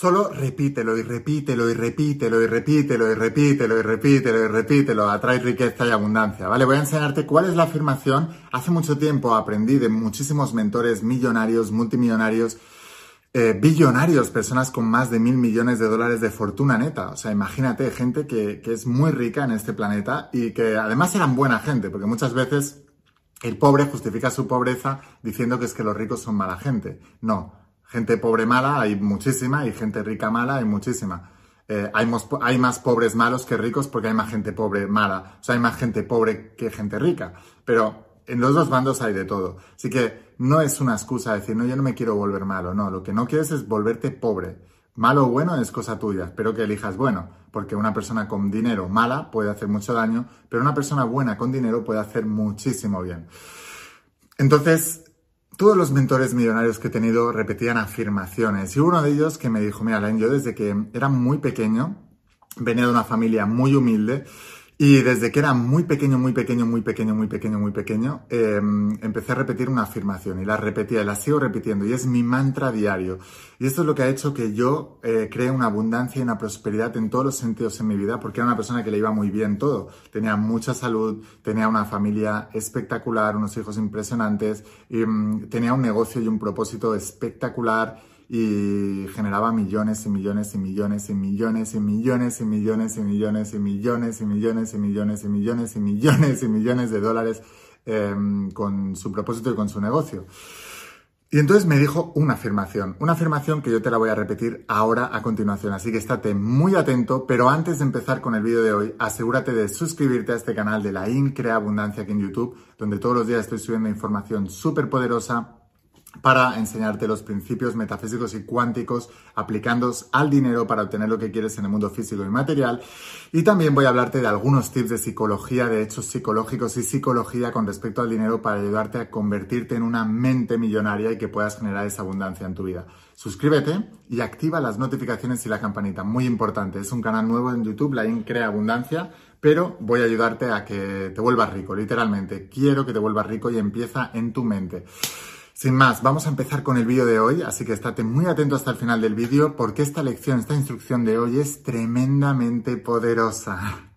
Solo repítelo y repítelo y repítelo y repítelo y repítelo y repítelo y repítelo. Atrae riqueza y abundancia, ¿vale? Voy a enseñarte cuál es la afirmación. Hace mucho tiempo aprendí de muchísimos mentores millonarios, multimillonarios, eh, billonarios, personas con más de mil millones de dólares de fortuna neta. O sea, imagínate gente que, que es muy rica en este planeta y que además eran buena gente, porque muchas veces el pobre justifica su pobreza diciendo que es que los ricos son mala gente. No, Gente pobre mala hay muchísima y gente rica mala hay muchísima. Eh, hay, hay, más pobres malos que ricos porque hay más gente pobre mala. O sea, hay más gente pobre que gente rica. Pero en los dos bandos hay de todo. Así que no es una excusa decir, no, yo no me quiero volver malo. No, lo que no quieres es volverte pobre. Malo o bueno es cosa tuya. Espero que elijas bueno, porque una persona con dinero mala puede hacer mucho daño, pero una persona buena con dinero puede hacer muchísimo bien. Entonces, todos los mentores millonarios que he tenido repetían afirmaciones y uno de ellos que me dijo, mira, Len, yo desde que era muy pequeño, venía de una familia muy humilde y desde que era muy pequeño, muy pequeño, muy pequeño, muy pequeño, muy pequeño, em, empecé a repetir una afirmación y la repetía y la sigo repitiendo y es mi mantra diario. Y esto es lo que ha hecho que yo eh, cree una abundancia y una prosperidad en todos los sentidos en mi vida porque era una persona que le iba muy bien todo. Tenía mucha salud, tenía una familia espectacular, unos hijos impresionantes, y, mm, tenía un negocio y un propósito espectacular y generaba millones y millones y millones y millones y millones y millones y millones y millones y millones y millones y millones y millones y millones de dólares con su propósito y con su negocio. Y entonces me dijo una afirmación, una afirmación que yo te la voy a repetir ahora a continuación, así que estate muy atento, pero antes de empezar con el vídeo de hoy, asegúrate de suscribirte a este canal de la Increa Abundancia aquí en YouTube, donde todos los días estoy subiendo información súper poderosa para enseñarte los principios metafísicos y cuánticos aplicándolos al dinero para obtener lo que quieres en el mundo físico y material. Y también voy a hablarte de algunos tips de psicología, de hechos psicológicos y psicología con respecto al dinero para ayudarte a convertirte en una mente millonaria y que puedas generar esa abundancia en tu vida. Suscríbete y activa las notificaciones y la campanita. Muy importante, es un canal nuevo en YouTube, la Crea Abundancia, pero voy a ayudarte a que te vuelvas rico, literalmente. Quiero que te vuelvas rico y empieza en tu mente. Sin más, vamos a empezar con el vídeo de hoy, así que estate muy atento hasta el final del vídeo porque esta lección, esta instrucción de hoy es tremendamente poderosa.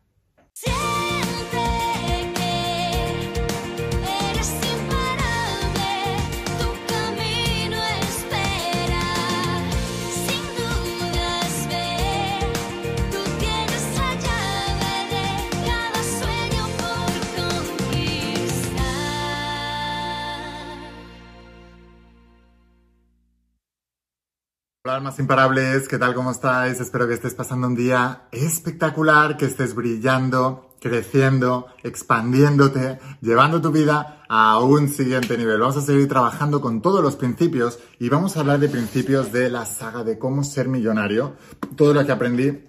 Hola almas imparables, ¿qué tal? ¿Cómo estáis? Espero que estés pasando un día espectacular, que estés brillando, creciendo, expandiéndote, llevando tu vida a un siguiente nivel. Vamos a seguir trabajando con todos los principios y vamos a hablar de principios de la saga de cómo ser millonario. Todo lo que aprendí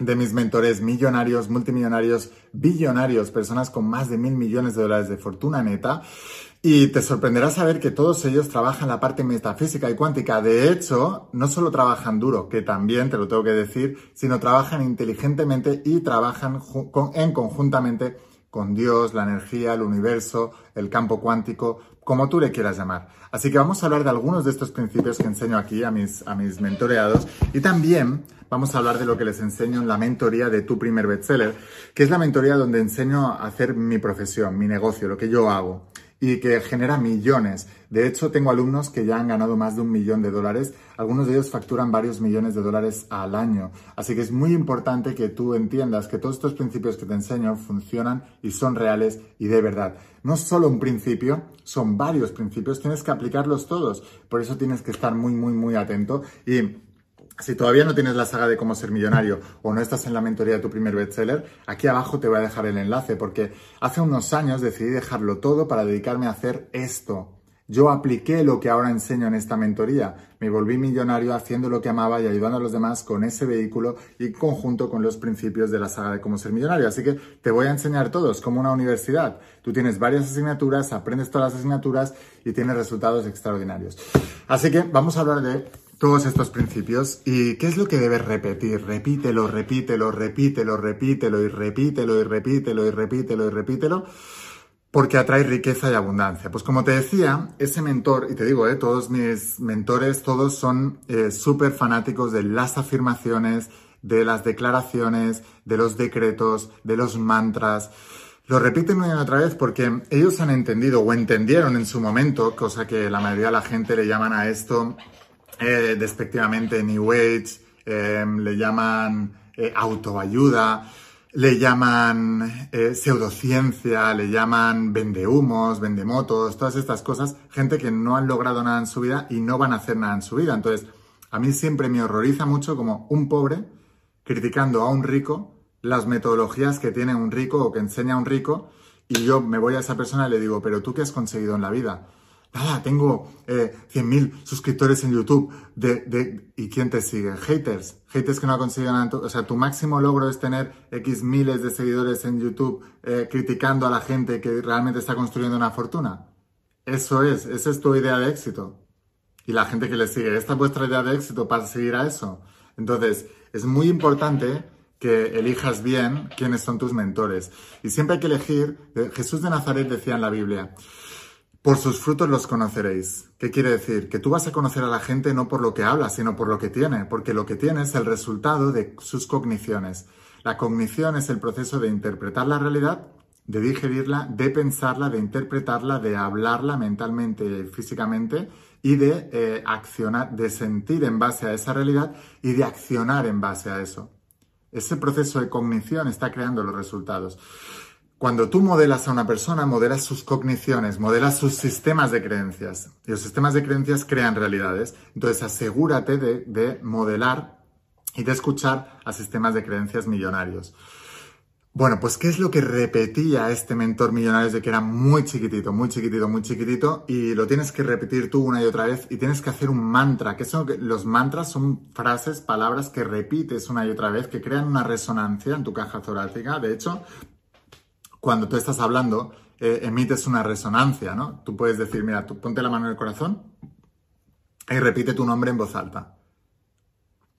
de mis mentores millonarios, multimillonarios, billonarios, personas con más de mil millones de dólares de fortuna neta. Y te sorprenderá saber que todos ellos trabajan la parte metafísica y cuántica. De hecho, no solo trabajan duro, que también te lo tengo que decir, sino trabajan inteligentemente y trabajan en conjuntamente con Dios, la energía, el universo, el campo cuántico, como tú le quieras llamar. Así que vamos a hablar de algunos de estos principios que enseño aquí a mis, a mis mentoreados y también vamos a hablar de lo que les enseño en la mentoría de tu primer bestseller, que es la mentoría donde enseño a hacer mi profesión, mi negocio, lo que yo hago y que genera millones. De hecho, tengo alumnos que ya han ganado más de un millón de dólares. Algunos de ellos facturan varios millones de dólares al año. Así que es muy importante que tú entiendas que todos estos principios que te enseño funcionan y son reales y de verdad. No solo un principio, son varios principios. Tienes que aplicarlos todos. Por eso tienes que estar muy, muy, muy atento y si todavía no tienes la saga de cómo ser millonario o no estás en la mentoría de tu primer bestseller, aquí abajo te voy a dejar el enlace porque hace unos años decidí dejarlo todo para dedicarme a hacer esto. Yo apliqué lo que ahora enseño en esta mentoría. Me volví millonario haciendo lo que amaba y ayudando a los demás con ese vehículo y conjunto con los principios de la saga de cómo ser millonario. Así que te voy a enseñar todos como una universidad. Tú tienes varias asignaturas, aprendes todas las asignaturas y tienes resultados extraordinarios. Así que vamos a hablar de todos estos principios y qué es lo que debes repetir. Repítelo, repítelo, repítelo, repítelo y repítelo y repítelo y repítelo y repítelo porque atrae riqueza y abundancia. Pues como te decía, ese mentor, y te digo, eh, todos mis mentores, todos son eh, súper fanáticos de las afirmaciones, de las declaraciones, de los decretos, de los mantras. Lo repiten una y otra vez porque ellos han entendido o entendieron en su momento, cosa que la mayoría de la gente le llaman a esto eh, despectivamente New Age, em, le llaman eh, autoayuda, le llaman eh, pseudociencia, le llaman vendehumos, vendemotos, todas estas cosas, gente que no han logrado nada en su vida y no van a hacer nada en su vida. Entonces, a mí siempre me horroriza mucho como un pobre criticando a un rico las metodologías que tiene un rico o que enseña un rico y yo me voy a esa persona y le digo, pero tú qué has conseguido en la vida? Nada, tengo eh, 100.000 suscriptores en YouTube. De, ¿Y quién te sigue? Haters. Haters que no nada. O sea, tu máximo logro es tener X miles de seguidores en YouTube eh, criticando a la gente que realmente está construyendo una fortuna. Eso es, esa es tu idea de éxito. Y la gente que le sigue, ¿esta es vuestra idea de éxito para seguir a eso? Entonces, es muy importante que elijas bien quiénes son tus mentores. Y siempre hay que elegir, eh, Jesús de Nazaret decía en la Biblia, por sus frutos los conoceréis. ¿Qué quiere decir? Que tú vas a conocer a la gente no por lo que habla, sino por lo que tiene, porque lo que tiene es el resultado de sus cogniciones. La cognición es el proceso de interpretar la realidad, de digerirla, de pensarla, de interpretarla, de hablarla mentalmente físicamente y de eh, accionar, de sentir en base a esa realidad y de accionar en base a eso. Ese proceso de cognición está creando los resultados. Cuando tú modelas a una persona, modelas sus cogniciones, modelas sus sistemas de creencias. Y los sistemas de creencias crean realidades. Entonces asegúrate de, de modelar y de escuchar a sistemas de creencias millonarios. Bueno, pues ¿qué es lo que repetía este mentor millonario desde que era muy chiquitito, muy chiquitito, muy chiquitito? Y lo tienes que repetir tú una y otra vez y tienes que hacer un mantra, que son los mantras son frases, palabras que repites una y otra vez, que crean una resonancia en tu caja torácica. De hecho, cuando tú estás hablando, eh, emites una resonancia, ¿no? Tú puedes decir, mira, tú ponte la mano en el corazón y repite tu nombre en voz alta.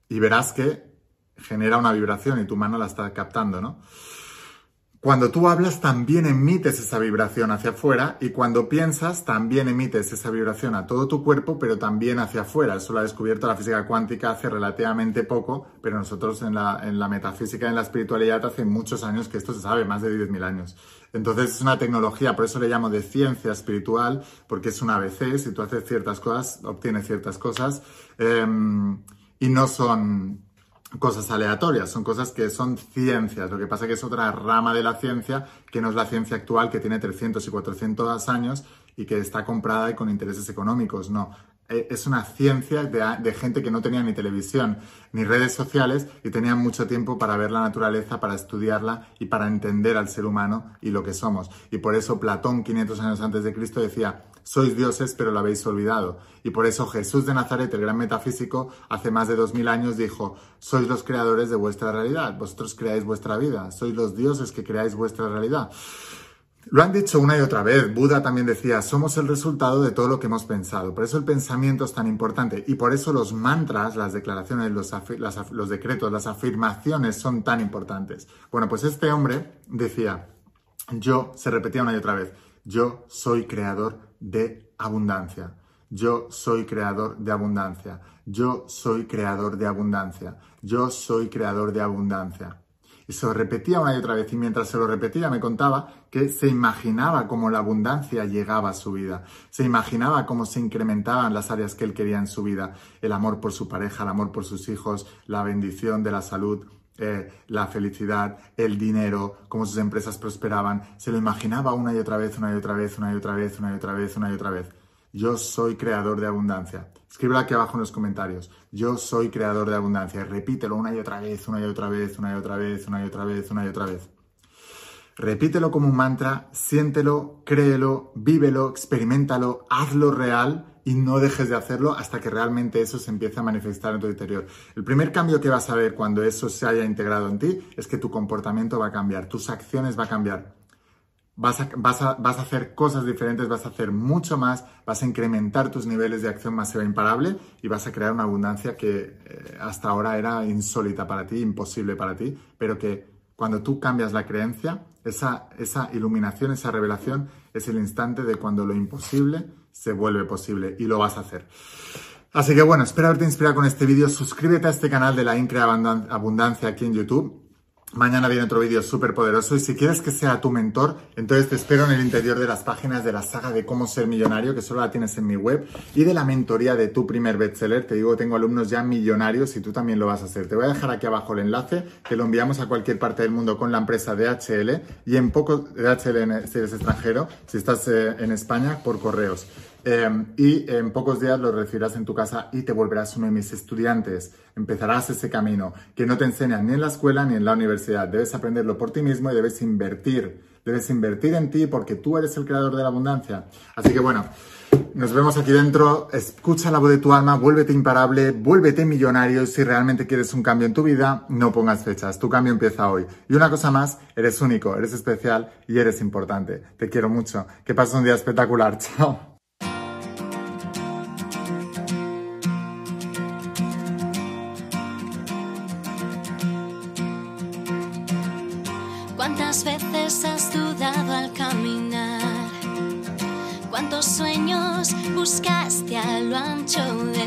Y verás que genera una vibración y tu mano la está captando, ¿no? Cuando tú hablas también emites esa vibración hacia afuera y cuando piensas también emites esa vibración a todo tu cuerpo, pero también hacia afuera. Eso lo ha descubierto la física cuántica hace relativamente poco, pero nosotros en la, en la metafísica y en la espiritualidad hace muchos años que esto se sabe, más de 10.000 años. Entonces es una tecnología, por eso le llamo de ciencia espiritual, porque es un ABC, si tú haces ciertas cosas, obtienes ciertas cosas, em, y no son cosas aleatorias, son cosas que son ciencias. Lo que pasa es que es otra rama de la ciencia que no es la ciencia actual que tiene 300 y 400 años y que está comprada y con intereses económicos. No, es una ciencia de, gente que no tenía ni televisión ni redes sociales y tenía mucho tiempo para ver la naturaleza, para estudiarla y para entender al ser humano y lo que somos. Y por eso Platón, 500 años antes de Cristo, decía, sois dioses pero lo habéis olvidado. Y por eso Jesús de Nazaret, el gran metafísico, hace más de 2000 años dijo, sois los creadores de vuestra realidad, vosotros creáis vuestra vida, sois los dioses que creáis vuestra realidad. Lo han dicho una y otra vez. Buda también decía, somos el resultado de todo lo que hemos pensado. Por eso el pensamiento es tan importante y por eso los mantras, las declaraciones, los, los decretos, las afirmaciones son tan importantes. Bueno, pues este hombre decía, yo, se repetía una y otra vez, yo soy creador de abundancia. Yo soy creador de abundancia. Yo soy creador de abundancia. Yo soy creador de abundancia. Y se lo repetía una y otra vez. Y mientras se lo repetía, me contaba que se imaginaba cómo la abundancia llegaba a su vida. Se imaginaba cómo se incrementaban las áreas que él quería en su vida. El amor por su pareja, el amor por sus hijos, la bendición de la salud, eh, la felicidad, el dinero, cómo sus empresas prosperaban. Se lo imaginaba una y otra vez, una y otra vez, una y otra vez, una y otra vez, una y otra vez. Yo soy creador de abundancia. Escríbelo aquí abajo en los comentarios. Yo soy creador de abundancia. Repítelo una y otra vez, una y otra vez, una y otra vez, una y otra vez, una y otra vez. Repítelo como un mantra, siéntelo, créelo, vívelo, experimentalo, hazlo real y no dejes de hacerlo hasta que realmente eso se empiece a manifestar en tu interior. El primer cambio que vas a ver cuando eso se haya integrado en ti es que tu comportamiento va a cambiar, tus acciones van a cambiar. Vas a, hacer cosas diferentes, vas a hacer mucho más, vas a incrementar tus niveles de acción masiva imparable y vas a crear una abundancia que eh, hasta ahora era insólita para ti, imposible para ti, pero que cuando tú cambias la creencia, esa, esa iluminación, esa revelación es el instante de cuando lo imposible se vuelve posible y lo vas a hacer. Así que bueno, espero haberte inspirado con este vídeo. Suscríbete a este canal de la Incre Abundancia aquí en YouTube. Mañana viene otro vídeo súper poderoso y si quieres que sea tu mentor, entonces te espero en el interior de las páginas de la saga de cómo ser millonario, que solo la tienes en mi web, y de la mentoría de tu primer bestseller. Te digo, tengo alumnos ya millonarios y tú también lo vas a hacer. Te voy a dejar aquí abajo el enlace, que lo enviamos a cualquier parte del mundo con la empresa DHL y en poco, DHL si eres extranjero, si estás eh, en España, por correos. Em, y en pocos días lo recibirás en tu casa y te volverás uno de mis estudiantes. Empezarás ese camino que no te enseñan ni en la escuela ni en la universidad. Debes aprenderlo por ti mismo y debes invertir. Debes invertir en ti porque tú eres el creador de la abundancia. Así que bueno, nos vemos aquí dentro. Escucha la voz de tu alma, vuélvete imparable, vuélvete millonario. Si realmente quieres un cambio en tu vida, no pongas fechas. Tu cambio empieza hoy. Y una cosa más, eres único, eres especial y eres importante. Te quiero mucho. Que pases un día espectacular. Chao. 漫长。